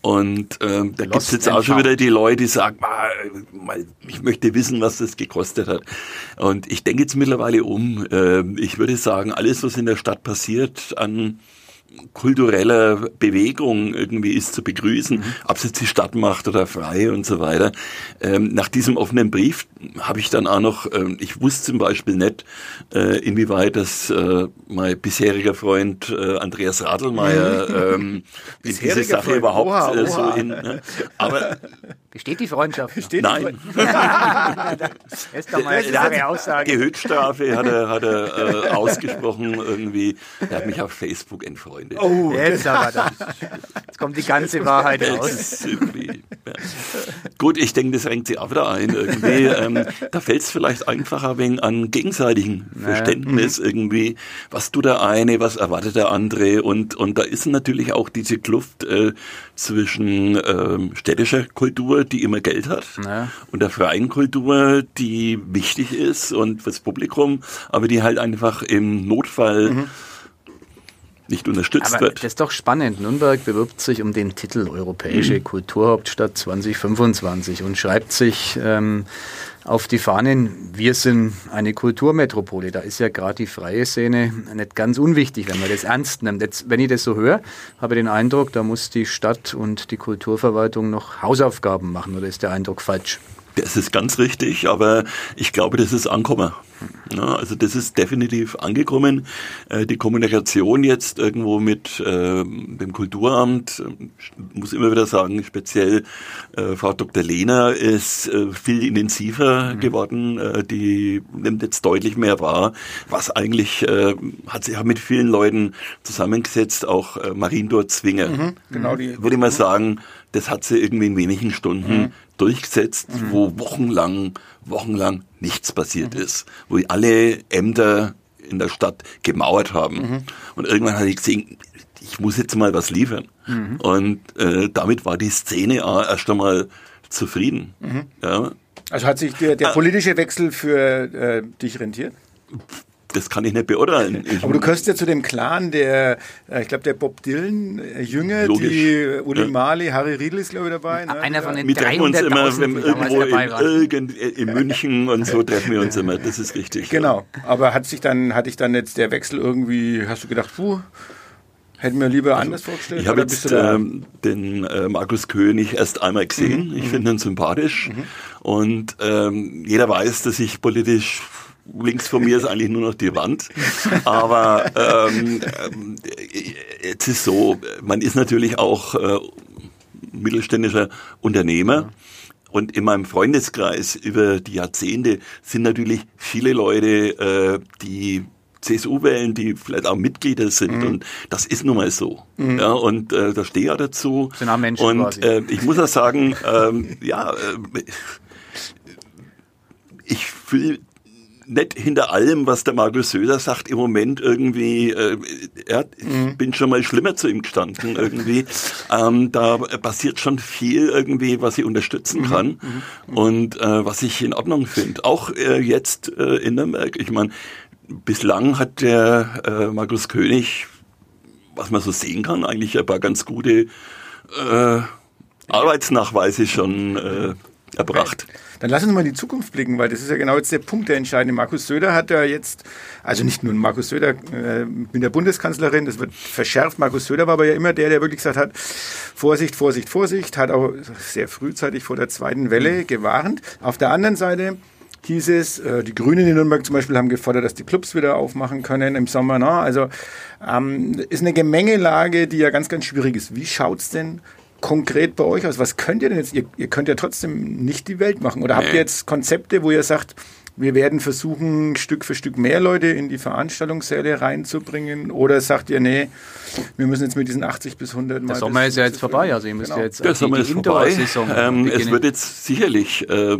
Und ähm, da gibt es jetzt auch schon wieder die Leute, die sagen, ich möchte wissen, was das gekostet hat. Und ich denke jetzt mittlerweile um. Äh, ich würde sagen, alles, was in der Stadt passiert an kultureller Bewegung irgendwie ist zu begrüßen, mhm. ob es jetzt die Stadt macht oder frei und so weiter. Ähm, nach diesem offenen Brief habe ich dann auch noch, ähm, ich wusste zum Beispiel nicht, äh, inwieweit das äh, mein bisheriger Freund äh, Andreas Radelmeier mhm. ähm, in (laughs) diese Sache Freund. überhaupt oha, oha. so in. Ne?
Aber Besteht die Freundschaft?
Besteht Nein. Erst (laughs) mal eine Aussage. Gehöchtstrafe hat er, hat er äh, ausgesprochen irgendwie. Er hat mich auf Facebook entfreundet.
Oh, jetzt aber das. Jetzt kommt die ganze Wahrheit raus. Ja.
Gut, ich denke, das renkt sich auch wieder ein irgendwie. Ähm, da fällt es vielleicht einfacher wegen an gegenseitigem Verständnis naja. irgendwie. Was tut der eine, was erwartet der andere? Und, und da ist natürlich auch diese Kluft äh, zwischen ähm, städtischer Kultur, die immer Geld hat, ja. und der freien Kultur, die wichtig ist und fürs Publikum, aber die halt einfach im Notfall mhm nicht unterstützt
Aber
wird.
Das ist doch spannend. Nürnberg bewirbt sich um den Titel Europäische mhm. Kulturhauptstadt 2025 und schreibt sich ähm, auf die Fahnen, wir sind eine Kulturmetropole. Da ist ja gerade die freie Szene nicht ganz unwichtig, wenn man das ernst nimmt. Jetzt, wenn ich das so höre, habe ich den Eindruck, da muss die Stadt und die Kulturverwaltung noch Hausaufgaben machen oder ist der Eindruck falsch?
Das ist ganz richtig, aber ich glaube, das ist Ankommen. Ja, also das ist definitiv angekommen. Äh, die Kommunikation jetzt irgendwo mit äh, dem Kulturamt, äh, muss immer wieder sagen, speziell äh, Frau Dr. Lehner ist äh, viel intensiver mhm. geworden. Die nimmt jetzt deutlich mehr wahr, was eigentlich hat sich mit vielen Leuten zusammengesetzt, auch äh, Mariendor Zwinger. Mhm, genau die. Würde ich mal sagen, das hat sie irgendwie in wenigen Stunden mhm. durchgesetzt, mhm. wo wochenlang, wochenlang nichts passiert mhm. ist, wo alle Ämter in der Stadt gemauert haben. Mhm. Und irgendwann hatte ich gesehen, ich muss jetzt mal was liefern. Mhm. Und äh, damit war die Szene erst einmal zufrieden.
Mhm. Ja. Also hat sich der, der politische Wechsel für äh, dich rentiert?
Das kann ich nicht beurteilen. (laughs)
Ich Aber du gehörst ja zu dem Clan der, äh, ich glaube, der Bob Dylan äh, Jünger, Logisch. die Uli ja. Mali, Harry Riedl ist, glaube ich, dabei.
Ne? Einer von den wir treffen uns immer wenn
irgendwo in, irgend, in München und so treffen wir uns immer. Das ist richtig.
Genau. Ja. Aber hat sich dann, hatte ich dann jetzt der Wechsel irgendwie, hast du gedacht, puh, Hätten wir lieber also, anders vorgestellt?
Ich habe jetzt ähm, den äh, Markus König erst einmal gesehen. Mhm. Ich mhm. finde ihn sympathisch. Mhm. Und ähm, jeder weiß, dass ich politisch links von mir ist eigentlich nur noch die Wand. Aber ähm, jetzt ist so, man ist natürlich auch äh, mittelständischer Unternehmer. Und in meinem Freundeskreis über die Jahrzehnte sind natürlich viele Leute, äh, die CSU wählen, die vielleicht auch Mitglieder sind. Mhm. Und das ist nun mal so. Mhm. Ja, und äh, da stehe ich ja dazu.
Sind auch Menschen
und quasi. Äh, ich muss auch sagen, ähm, ja, äh, ich fühle nicht hinter allem, was der Markus Söder sagt, im Moment irgendwie, äh, ja, ich mhm. bin schon mal schlimmer zu ihm gestanden irgendwie. ähm, da passiert schon viel irgendwie, was ich unterstützen mhm. kann mhm. mhm. und äh, was ich in Ordnung finde. Auch äh, jetzt äh, in Nürnberg. Ich meine, bislang hat der äh, Markus König, was man so sehen kann, eigentlich ein paar ganz gute äh, Arbeitsnachweise schon äh, erbracht.
Okay. Dann lass uns mal in die Zukunft blicken, weil das ist ja genau jetzt der Punkt, der entscheidende. Markus Söder hat ja jetzt, also nicht nur Markus Söder äh, mit der Bundeskanzlerin, das wird verschärft. Markus Söder war aber ja immer der, der wirklich gesagt hat, Vorsicht, Vorsicht, Vorsicht, hat auch sehr frühzeitig vor der zweiten Welle gewarnt. Auf der anderen Seite hieß es, äh, die Grünen in Nürnberg zum Beispiel haben gefordert, dass die Clubs wieder aufmachen können im Sommer. Ne? Also ähm, ist eine Gemengelage, die ja ganz, ganz schwierig ist. Wie schaut's denn konkret bei euch aus? Was könnt ihr denn jetzt? Ihr, ihr könnt ja trotzdem nicht die Welt machen. Oder nee. habt ihr jetzt Konzepte, wo ihr sagt, wir werden versuchen, Stück für Stück mehr Leute in die Veranstaltungssäle reinzubringen? Oder sagt ihr, nee, wir müssen jetzt mit diesen 80 bis 100
Mal. Der Sommer ist ja jetzt vorbei, also ihr müsst genau. jetzt
Der Sommer die, die ist vorbei. (laughs) Ähm, es wird jetzt sicherlich äh,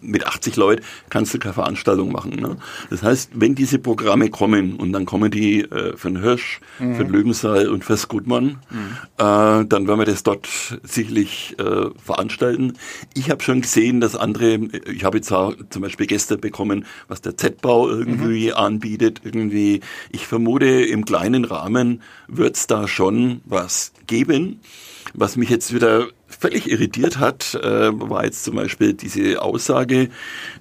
mit 80 Leuten kannst du keine Veranstaltung machen. Ne? Das heißt, wenn diese Programme kommen und dann kommen die äh, für den Hirsch, mhm. für den Löwensaal und fürs Gutmann, mhm. äh, dann werden wir das dort sicherlich äh, veranstalten. Ich habe schon gesehen, dass andere, ich habe jetzt auch zum Beispiel gestern bekommen, was der Z-Bau irgendwie mhm. anbietet. Irgendwie, ich vermute, im kleinen Rahmen wird es da schon was geben. Was mich jetzt wieder völlig irritiert hat, äh, war jetzt zum Beispiel diese Aussage,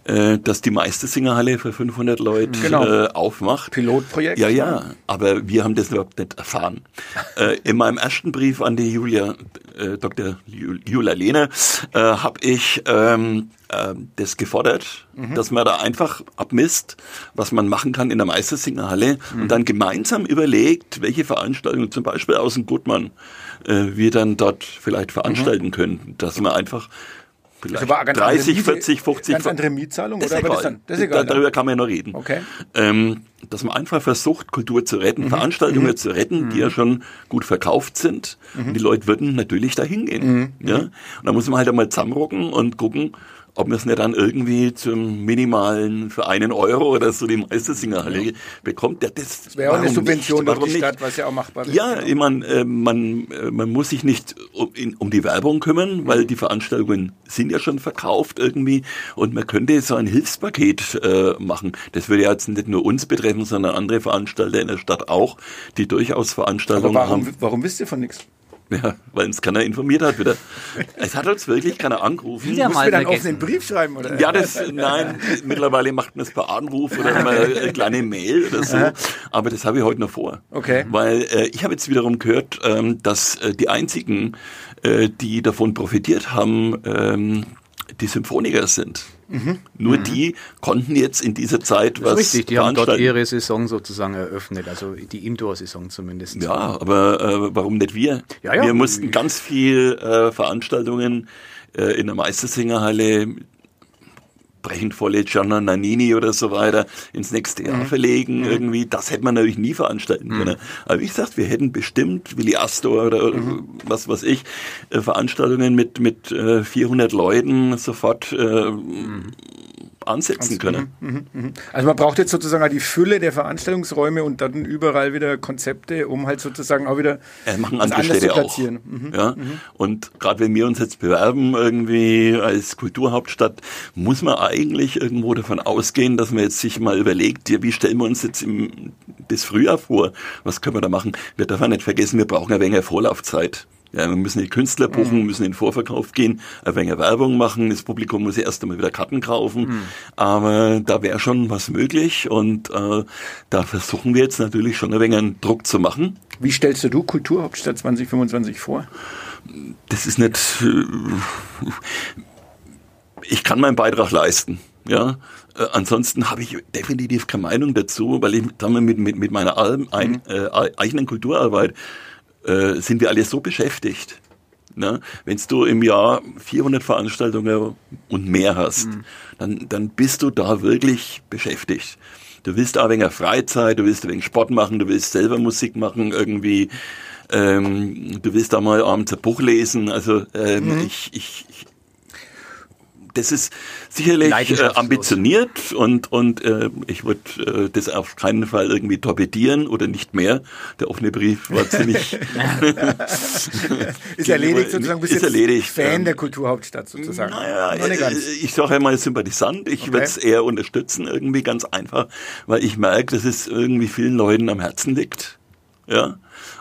äh, dass die Meistersingerhalle für 500 Leute genau. äh, aufmacht.
Pilotprojekt.
Ja, ja, aber wir haben das überhaupt nicht erfahren. (laughs) äh, in meinem ersten Brief an die Julia, äh, Dr. Julia Lehne, äh, habe ich ähm, äh, das gefordert, mhm. dass man da einfach abmisst, was man machen kann in der Meistersingerhalle mhm. und dann gemeinsam überlegt, welche Veranstaltungen zum Beispiel aus dem Gutmann äh, wir dann dort vielleicht veranstalten mhm. können, dass man einfach vielleicht also 30, 40, 50...
Ganz andere Mietzahlung?
Das, oder? Egal. Das, dann, das ist egal. Darüber kann man ja noch reden.
Okay.
Ähm, dass man einfach versucht, Kultur zu retten, mhm. Veranstaltungen mhm. zu retten, die ja mhm. schon gut verkauft sind. Und die Leute würden natürlich da hingehen. Mhm. Ja? Und da muss man halt einmal zusammenrocken und gucken, ob man es nicht dann irgendwie zum minimalen für einen Euro oder so die Meistersingerhalle ja. bekommt. Ja,
das, das wäre auch eine Subvention durch die Stadt, was ja auch machbar
wäre. Ja, genau. ich mein, äh, man, äh, man muss sich nicht um, in, um die Werbung kümmern, weil die Veranstaltungen sind ja schon verkauft irgendwie und man könnte so ein Hilfspaket äh, machen. Das würde ja jetzt nicht nur uns betreffen, sondern andere Veranstalter in der Stadt auch, die durchaus Veranstaltungen
warum,
haben.
Warum wisst ihr von nichts?
Ja, weil uns keiner informiert hat wieder. Es hat uns wirklich keiner angerufen.
Wieder mal dann auch einen Brief schreiben, oder?
Ja, das, nein, mittlerweile macht man es per Anruf oder mal (laughs) eine kleine Mail oder so. Aber das habe ich heute noch vor.
Okay.
Weil äh, ich habe jetzt wiederum gehört, ähm, dass äh, die einzigen, äh, die davon profitiert haben, ähm, die Symphoniker sind. Mhm. Nur mhm. die konnten jetzt in dieser Zeit was
Richtig, die haben dort ihre Saison sozusagen eröffnet, also die Indoor-Saison zumindest.
Ja, aber äh, warum nicht wir? Ja, ja. Wir mussten ganz viel äh, Veranstaltungen äh, in der Meistersingerhalle volle Gianna Nannini oder so weiter ins nächste Jahr mhm. verlegen. Mhm. Irgendwie, das hätte man natürlich nie veranstalten können. Mhm. Aber wie gesagt, wir hätten bestimmt Willi Astor oder mhm. was weiß ich, äh, Veranstaltungen mit, mit äh, 400 Leuten sofort äh, mhm ansetzen können. Mhm,
mhm. Also man braucht jetzt sozusagen auch die Fülle der Veranstaltungsräume und dann überall wieder Konzepte, um halt sozusagen auch wieder
äh, machen andere Städte auch. Mhm. Ja? Mhm. Und gerade wenn wir uns jetzt bewerben irgendwie als Kulturhauptstadt, muss man eigentlich irgendwo davon ausgehen, dass man jetzt sich mal überlegt, ja, wie stellen wir uns jetzt im, das Frühjahr vor? Was können wir da machen? Wir dürfen nicht vergessen, wir brauchen ein wenig Vorlaufzeit. Ja, wir müssen die Künstler buchen, mhm. müssen in den Vorverkauf gehen, ein wenig Werbung machen, das Publikum muss erst einmal wieder Karten kaufen. Mhm. Aber da wäre schon was möglich und äh, da versuchen wir jetzt natürlich schon ein wenig einen Druck zu machen.
Wie stellst du Kulturhauptstadt 2025 vor?
Das ist nicht. Ich kann meinen Beitrag leisten. Ja, äh, ansonsten habe ich definitiv keine Meinung dazu, weil ich damit mit, mit, mit meiner ein, mhm. äh, eigenen Kulturarbeit äh, sind wir alle so beschäftigt. Ne? Wenn du im Jahr 400 Veranstaltungen und mehr hast, mhm. dann, dann bist du da wirklich beschäftigt. Du willst auch wegen Freizeit, du willst ein wenig Sport machen, du willst selber Musik machen irgendwie. Ähm, du willst da mal abends ein Buch lesen. Also ähm, mhm. ich, ich, ich das ist sicherlich äh, ambitioniert und, und äh, ich würde äh, das auf keinen Fall irgendwie torpedieren oder nicht mehr. Der offene Brief war (laughs) ziemlich...
ist erledigt sozusagen,
bist ist erledigt.
Fan der Kulturhauptstadt sozusagen.
Naja, äh, ich sage einmal Sympathisant, ich okay. würde es eher unterstützen, irgendwie ganz einfach, weil ich merke, dass es irgendwie vielen Leuten am Herzen liegt. Ja,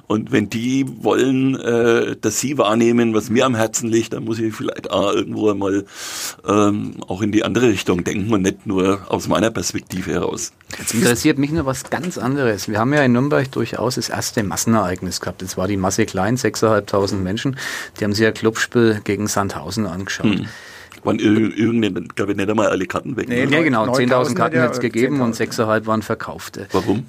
und wenn die wollen, äh, dass sie wahrnehmen, was mir am Herzen liegt, dann muss ich vielleicht auch irgendwo einmal ähm, auch in die andere Richtung denken und nicht nur aus meiner Perspektive heraus.
Jetzt interessiert mich nur was ganz anderes. Wir haben ja in Nürnberg durchaus das erste Massenereignis gehabt. Das war die Masse Klein, 6.500 Menschen. Die haben sich ja Clubspiel gegen Sandhausen angeschaut. Hm
waren irgendeine, glaube ich, nicht einmal alle Karten weg.
Nee, ne? ja, genau. 10.000 Karten hat es gegeben 10 und 6.500 waren verkauft.
Warum?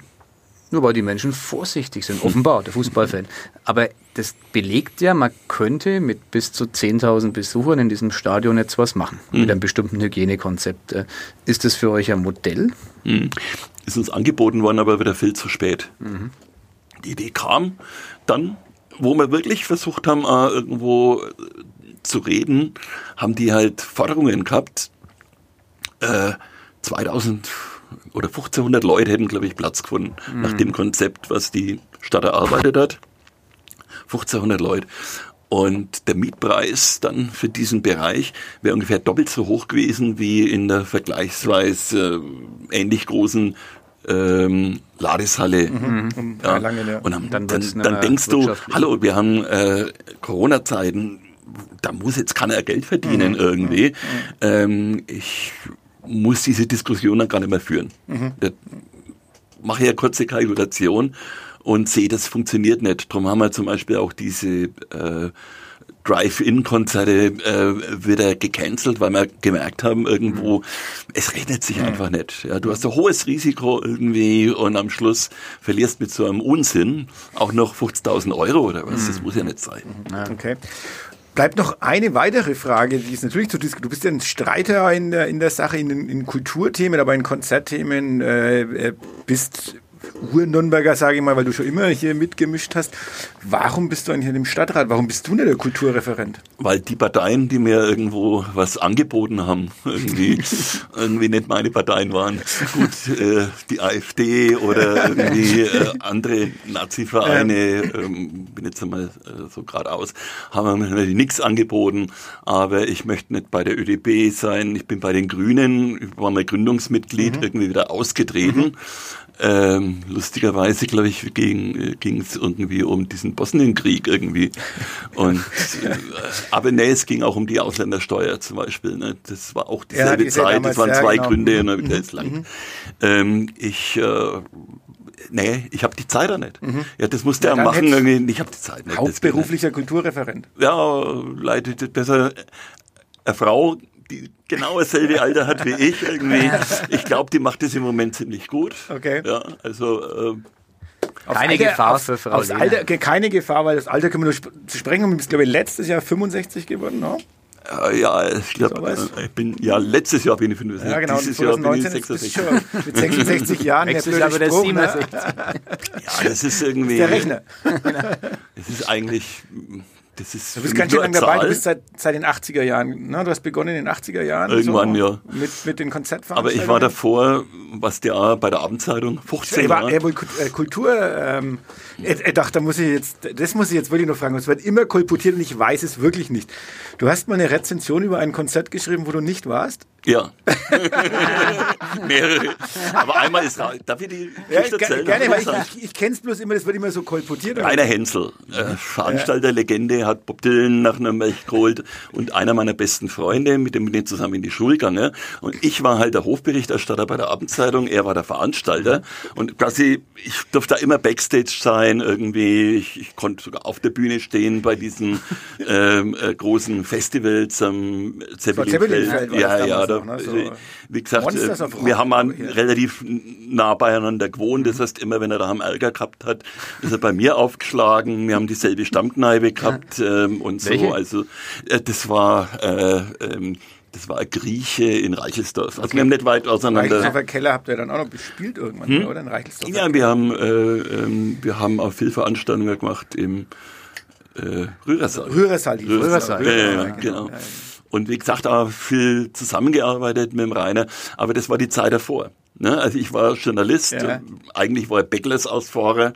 Nur weil die Menschen vorsichtig sind, offenbar, der Fußballfan. Aber das belegt ja, man könnte mit bis zu 10.000 Besuchern in diesem Stadion jetzt was machen, mhm. mit einem bestimmten Hygienekonzept. Äh, ist das für euch ein Modell?
Mhm. Ist uns angeboten worden, aber wieder viel zu spät. Mhm. Die Idee kam dann, wo wir wirklich versucht haben, äh, irgendwo äh, zu reden, haben die halt Forderungen gehabt. Äh, 2000 oder 1500 Leute hätten, glaube ich, Platz gefunden, mhm. nach dem Konzept, was die Stadt erarbeitet hat. 1500 Leute. Und der Mietpreis dann für diesen Bereich wäre ungefähr doppelt so hoch gewesen wie in der vergleichsweise äh, ähnlich großen ähm, Ladeshalle. Mhm. mhm. Ja. Und dann, dann, dann, dann denkst du, hallo, wir haben äh, Corona-Zeiten, da muss jetzt keiner Geld verdienen mhm. irgendwie. Mhm. Ähm, ich muss diese Diskussion dann gar nicht mehr führen. Mhm. mache ja kurze Kalkulation und sehe, das funktioniert nicht. Darum haben wir zum Beispiel auch diese äh, Drive-In-Konzerte äh, wieder gecancelt, weil wir gemerkt haben, irgendwo, mhm. es rechnet sich mhm. einfach nicht. Ja, du hast ein hohes Risiko irgendwie und am Schluss verlierst mit so einem Unsinn auch noch 50.000 Euro oder was. Das mhm. muss ja nicht sein.
Okay. Bleibt noch eine weitere Frage, die ist natürlich zu diskutieren. Du bist ja ein Streiter in der, in der Sache, in, in Kulturthemen, aber in Konzertthemen äh, äh bist Ur-Nürnberger, sage ich mal, weil du schon immer hier mitgemischt hast. Warum bist du eigentlich in dem Stadtrat? Warum bist du nicht der Kulturreferent?
Weil die Parteien, die mir irgendwo was angeboten haben, irgendwie, (laughs) irgendwie nicht meine Parteien waren. Gut, äh, die AfD oder irgendwie (laughs) äh, andere Nazi-Vereine, ähm, bin jetzt einmal äh, so geradeaus, haben mir nichts angeboten. Aber ich möchte nicht bei der ÖDP sein. Ich bin bei den Grünen, ich war mal Gründungsmitglied, mhm. irgendwie wieder ausgetreten. Mhm. Ähm, lustigerweise, glaube ich, ging es irgendwie um diesen Bosnienkrieg irgendwie. (laughs) Und, äh, aber nee, es ging auch um die Ausländersteuer zum Beispiel. Ne? Das war auch dieselbe ja, Zeit, das waren zwei genau. Gründe, ne, mhm. ist lang. Mhm. Ähm, ich äh, nee, ich habe die Zeit da nicht. Mhm. Ja, das musste ja, er machen. Irgendwie. Ich habe die Zeit nicht.
Hauptberuflicher Kulturreferent.
Ja, leitet besser. Eine Frau die genau dasselbe Alter hat wie ich irgendwie. Ich glaube, die macht das im Moment ziemlich gut.
Okay.
Ja, also äh,
Keine
Alter,
Gefahr
auf,
für Frau
aufs. Alter, Keine Gefahr, weil das Alter können wir nur sprechen haben. Du bist, glaube ich, letztes Jahr 65 geworden, ne?
äh, ja, ich glaube, äh, ich bin ja letztes Jahr bin ich 65.
Ja, genau.
Dieses Jahr bin ich
2019 ist
66.
schon (laughs) mit 66 Jahren. der
Nächstes Jahr wird er
Spruch, ne?
67.
Ja, das ist irgendwie.
Der Rechner. (laughs)
Das ist eigentlich. Das ist
Du bist ganz schön lange dabei. Du bist seit, seit den 80er Jahren. Ne? Du hast begonnen in den 80er Jahren.
Irgendwann,
so,
ja.
Mit, mit den Konzertveranstaltungen.
Aber ich war davor, was der bei der Abendzeitung 15
Er war, er wohl Kult- äh, Kultur. Ähm, er, er dachte, da muss ich jetzt, das muss ich jetzt wirklich noch fragen. Es wird immer kolportiert und ich weiß es wirklich nicht. Du hast mal eine Rezension über ein Konzert geschrieben, wo du nicht warst.
Ja. (laughs) Mehrere. Aber einmal ist ra- Darf ich die
Ja,
Geschichte
ge-
erzählen?
gerne, weil ich, ich, ich kenne es bloß immer, das wird immer so kolportiert.
Rainer Hensel, äh, Veranstalterlegende, hat Bob Dylan nach Nürnberg geholt und einer meiner besten Freunde, mit dem bin ich zusammen in die Schule gegangen. Und ich war halt der Hofberichterstatter bei der Abendzeitung, er war der Veranstalter. Und quasi, ich durfte da immer Backstage sein, irgendwie. Ich, ich konnte sogar auf der Bühne stehen bei diesen (laughs) ähm, äh, großen Festivals am Zeppelinfeld.
Zeppelinfeld
Ja, ja, da,
noch, ne? So
wie gesagt, äh, wir haben an, relativ nah beieinander gewohnt. Das heißt, immer wenn er daheim Ärger gehabt hat, ist er bei mir aufgeschlagen. Wir haben dieselbe Stammkneipe gehabt ähm, und so.
Welche?
Also äh, das war äh, ähm, das war ein Grieche in Reichelsdorf. Also wir haben nicht weit auseinander.
Reichelsdorfer Keller habt ihr dann auch noch gespielt irgendwann, oder? In Reichelsdorfer
Hm? Ja, wir haben äh, ähm, wir haben auch viel Veranstaltungen gemacht im äh, Rührersaal.
Rührersaal. es.
Rührersaal.
Ja, ja,
Rührersaal,
ja, genau.
Ja.
Und wie gesagt, auch viel zusammengearbeitet mit dem Rainer, aber das war die Zeit davor. Ne? Also ich war Journalist,
Ja.
eigentlich war ich Backless-Ausfahrer.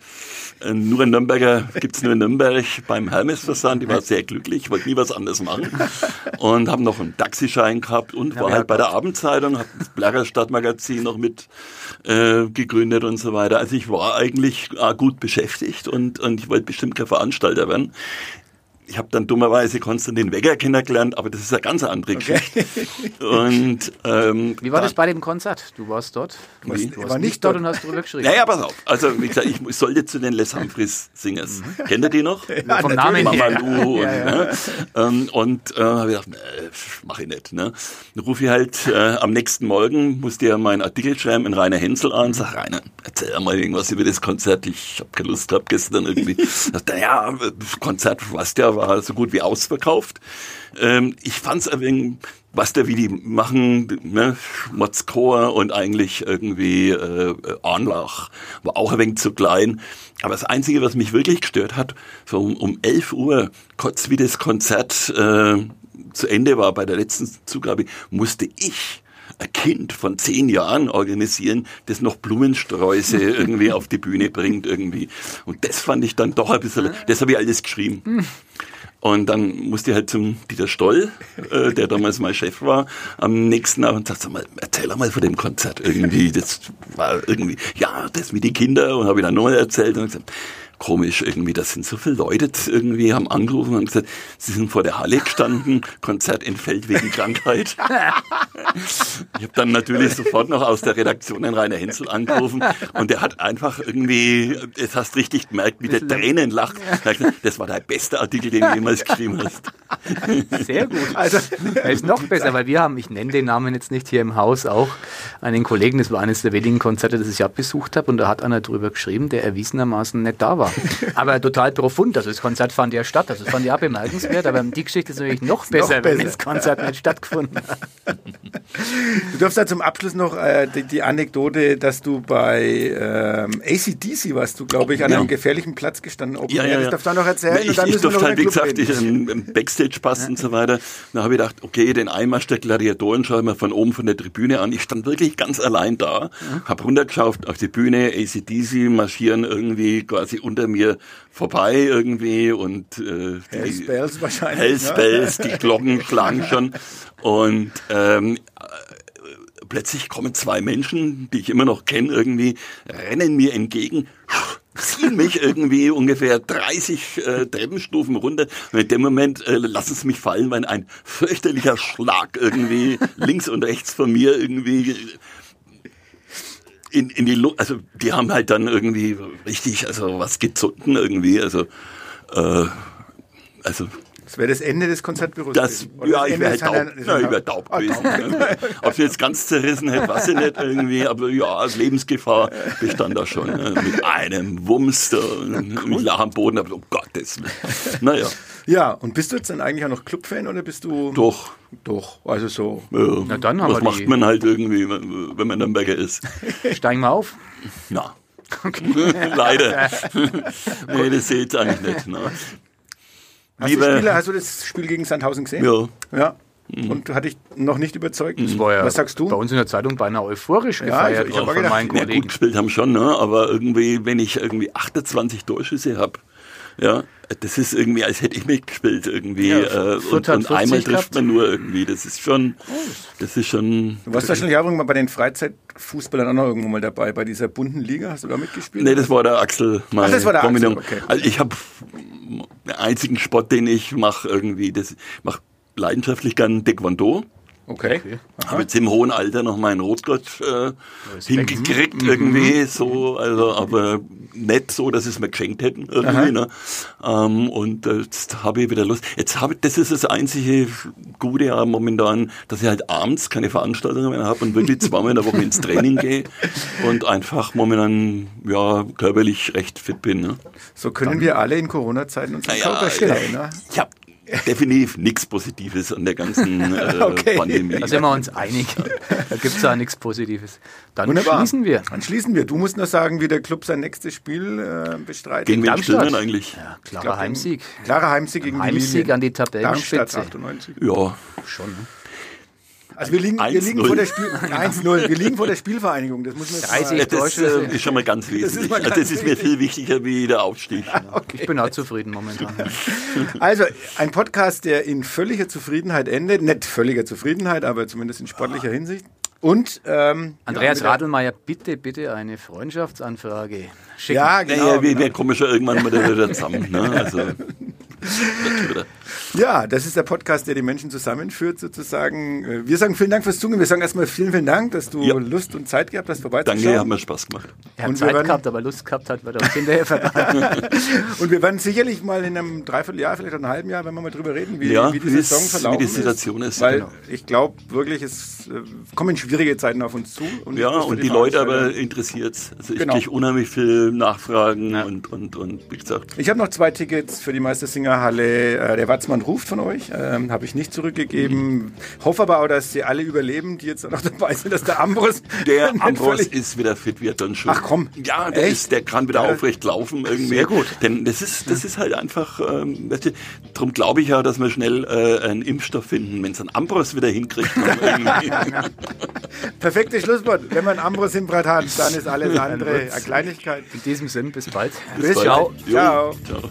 Äh, Nur in Nürnberger gibt's nur in Nürnberg beim Hermes-Versand. Ich war sehr glücklich, wollte nie was anderes machen. Und habe noch einen Taxischein gehabt und war
ja,
halt bei der Abendzeitung, habe das Blarer Stadtmagazin noch mit äh, gegründet und so weiter. Also ich war eigentlich äh, gut beschäftigt und, und ich wollte bestimmt kein Veranstalter werden. Ich habe dann dummerweise Konstantin Wegger kennengelernt, aber das ist eine ganz andere Geschichte. Und ähm,
Wie war
da-
das bei dem Konzert? Du warst dort? Du warst, du
War
warst
nicht
nicht dort
dort.
und hast drüber geschrieben.
Naja, pass auf. Also, wie gesagt, ich sollte zu den Les Humphreys Singers. Kennt ihr die noch?
Ja,
Vom
natürlich.
Namen her.
Mamalu und,
Ja, ja.
Ne? Ähm, und äh, habe gedacht, nee, mach ich nicht. Ne? Dann rufe ich halt äh, am nächsten Morgen, musste ja meinen Artikel schreiben, in Rainer Hensel an, sag Rainer, erzähl mal irgendwas über das Konzert. Ich habe keine Lust gehabt gestern irgendwie. (laughs) Ja, das Konzert, weißt ja, war so gut wie ausverkauft. Ähm, ich fand's ein wenig, was da wie die machen, ne, Schmutzchor und eigentlich irgendwie äh, Anlach, war auch ein wenig zu klein. Aber das Einzige, was mich wirklich gestört hat, so um, um 11 Uhr, kurz wie das Konzert äh, zu Ende war, bei der letzten Zugabe, musste ich ein Kind von zehn Jahren organisieren, das noch Blumensträuße (laughs) irgendwie auf die Bühne bringt irgendwie. Und das fand ich dann doch ein bisschen, das habe ich alles geschrieben. Und dann musste ich halt zum Dieter Stoll, äh, der damals mein Chef war, am nächsten Abend sagte, sag mal, erzähl mal von dem Konzert irgendwie. Das war irgendwie, ja, das mit den Kindern und habe ich dann nochmal erzählt und gesagt, komisch irgendwie, das sind so viele Leute irgendwie, haben angerufen und gesagt, sie sind vor der Halle gestanden, (laughs) Konzert entfällt wegen Krankheit. (laughs) Ich habe dann natürlich sofort noch aus der Redaktion den Rainer Hensel angerufen und der hat einfach irgendwie, es hast richtig gemerkt, wie der Tränen lacht. Das war der beste Artikel, den du jemals geschrieben hast.
Sehr gut.
Also,
Er ist noch besser, weil wir haben, ich nenne den Namen jetzt nicht hier im Haus, auch einen Kollegen, das war eines der wenigen Konzerte, das ich abbesucht habe und da hat einer drüber geschrieben, der erwiesenermaßen nicht da war. (laughs) Aber total profund, also das Konzert fand ja statt, also das fand ich auch bemerkenswert, aber die Geschichte ist natürlich noch besser, wenn
besser.
das Konzert nicht stattgefunden hat. (laughs)
du darfst da zum Abschluss noch äh, die, die Anekdote, dass du bei ähm, ACDC warst, du, glaube ich, an
Ja.
einem gefährlichen Platz gestanden. Open
Ja,
Air.
ja,
Das
ja.
darfst du noch erzählen.
Ich,
und dann
ich durfte
noch
halt, wie gesagt, ich
reden.
im, im Backstage-Pass und so weiter. Da habe ich gedacht, okay, den Einmarsch der Gladiatoren schaue ich mir von oben von der Tribüne an. Ich stand wirklich ganz allein da, habe runtergeschaut auf die Bühne, ACDC marschieren irgendwie quasi unter mir vorbei irgendwie und äh, die-
Hells Bells wahrscheinlich,
Hells
ne?
Die Glocken (laughs) schlagen schon und ähm, plötzlich kommen zwei Menschen, die ich immer noch kenne, irgendwie, rennen mir entgegen, ziehen mich irgendwie ungefähr 30 äh, Treppenstufen runter. Und in dem Moment äh, lassen sie mich fallen, weil ein fürchterlicher Schlag irgendwie links und rechts von mir irgendwie in, in die Luft, also die haben halt dann irgendwie richtig, also was gezunden irgendwie, also äh, also
Das wäre das Ende des Konzertbüros.
Das,
gewesen.
Ja,
das
ich wäre taub, ja, ich wär taub
Ah,
gewesen. Ob sie jetzt ganz zerrissen hätte, weiß ich nicht irgendwie, aber ja, Lebensgefahr bestand da schon. ne? Mit einem Wumms da, und ich lag am Boden, aber um Gottes Willen. Naja,
Ja, und bist du jetzt dann eigentlich auch noch Clubfan oder bist du.
doch.
Doch, also so.
Ja,
Na dann haben
was
wir
macht
die-
man halt irgendwie, wenn man Nürnberger ist? (laughs)
Steigen wir auf.
Na. (laughs) Leider. (laughs) nee, das seht eigentlich nicht. Ne?
Hast, du Spiele, hast du das Spiel gegen Sandhausen gesehen?
Ja.
Ja. Und hat dich noch nicht überzeugt?
Das war ja
Was sagst du?
bei uns in der Zeitung beinahe euphorisch
Ja,
gefeiert
ich- ich
von
gedacht,
meinen
Ja, gut
Kollegen.
gespielt haben schon, ne? aber irgendwie, wenn ich irgendwie 28 Torschüsse habe, ja, das ist irgendwie, als hätte ich mitgespielt irgendwie.
Ja,
äh, und, und einmal
40
trifft man nur irgendwie. Das ist schon, das ist schon.
Du warst wahrscheinlich auch irgendwann bei den Freizeitfußballern auch noch irgendwo mal dabei, bei dieser bunten Liga. Hast du da mitgespielt?
Nee, das war der Axel.
Ach, das war der Axel, okay.
Also ich habe den einzigen Sport, den ich mache irgendwie, das mache leidenschaftlich gern Taekwondo.
Okay.
Habe jetzt im hohen Alter noch meinen Rotgott äh, hingekriegt irgendwie so, also aber nicht so, dass sie es mir geschenkt hätten irgendwie. Ne? Ähm, und äh, jetzt habe ich wieder Lust. Jetzt habe ich, das ist das einzige Gute ja momentan, dass ich halt abends keine Veranstaltungen mehr habe und wirklich zweimal in der Woche ins Training gehe (laughs) und einfach momentan ja körperlich recht fit bin. Ne?
So können wir alle in Corona-Zeiten unseren
Naja,
Körper stellen. Ne?
ich habe (laughs) definitiv nichts Positives an der ganzen äh, (laughs)
Okay.
Pandemie.
Da sind wir uns einig. Da gibt es ja nichts Positives. Dann
Wunderbar.
schließen wir.
Dann schließen wir. Du musst noch sagen, wie der Club sein nächstes Spiel äh, bestreitet.
Gegen wen
Darmstadt.
stürmen eigentlich?
Ja, klarer
glaub,
Heimsieg.
Klarer Heimsieg gegen
Heimsieg
die Lilien.
an die
Darmstadt
Tabellenspitze.
98.
Ja,
Schon, ne?
Also wir liegen, wir liegen
1-0.
vor der Spiel (laughs) 1-0. Wir liegen vor der Spielvereinigung. Das muss man jetzt
30
mal,
das äh, ist schon mal ganz wesentlich.
mal
also
ganz
das ist mir viel wichtiger wie der Aufstieg. (laughs)
Ich bin auch zufrieden momentan. (laughs)
Also ein Podcast, der in völliger Zufriedenheit endet. Nicht völliger Zufriedenheit, aber zumindest in sportlicher Hinsicht. Und ähm,
Andreas
ja, mit
Radelmeier, bitte, bitte eine Freundschaftsanfrage schicken.
Ja, genau.
naja, wir,
genau.
wir kommen schon irgendwann mal wieder zusammen. Ne? Also.
Ja, das ist der Podcast, der die Menschen zusammenführt, sozusagen. Äh, Wir sagen vielen Dank fürs Zuhören. Wir sagen erstmal vielen, vielen Dank, dass du
Ja.
Lust und Zeit gehabt hast, vorbeizuschauen.
Danke, hat mir Spaß gemacht.
Er hat
Und
Zeit
werden-
gehabt, aber Lust gehabt hat, wird er uns hinterher verraten. (laughs)
Und wir werden sicherlich mal in einem Dreivierteljahr, vielleicht auch einem halben Jahr, wenn wir mal drüber reden, wie,
Ja,
wie die
es-
Saison verlaufen
wie die Situation ist,
Weil
genau.
ich glaube wirklich, es äh, kommen schwierige Zeiten auf uns zu. Und
Ja, und die Leute aber interessiert Also ich
Genau.
kriege unheimlich viel Nachfragen und, und, und wie gesagt,
Ich habe noch zwei Tickets für die Meistersingerhalle. Äh, der Watzmann ruft von euch. Ähm, habe ich nicht zurückgegeben. Hoffe aber auch, dass sie alle überleben, die jetzt noch dabei sind, dass der Ambros. (laughs)
der Ambros ist wieder fit, wird dann schon.
Ach komm.
Ja, der,
Echt?
ist, der kann wieder
Ja.
aufrecht laufen irgendwie.
Sehr gut.
Denn das ist, das ist halt einfach, ähm, weißt du, darum glaube ich ja, dass wir schnell äh, einen Impfstoff finden, wenn es ein Ambros wieder hinkriegt. (laughs)
Perfektes Schlusswort. Wenn man Ambros im Brett hat, dann ist alles andere eine Kleinigkeit.
In diesem Sinn, bis bald.
Bis
Ciao.
Ciao.
Jo, ciao.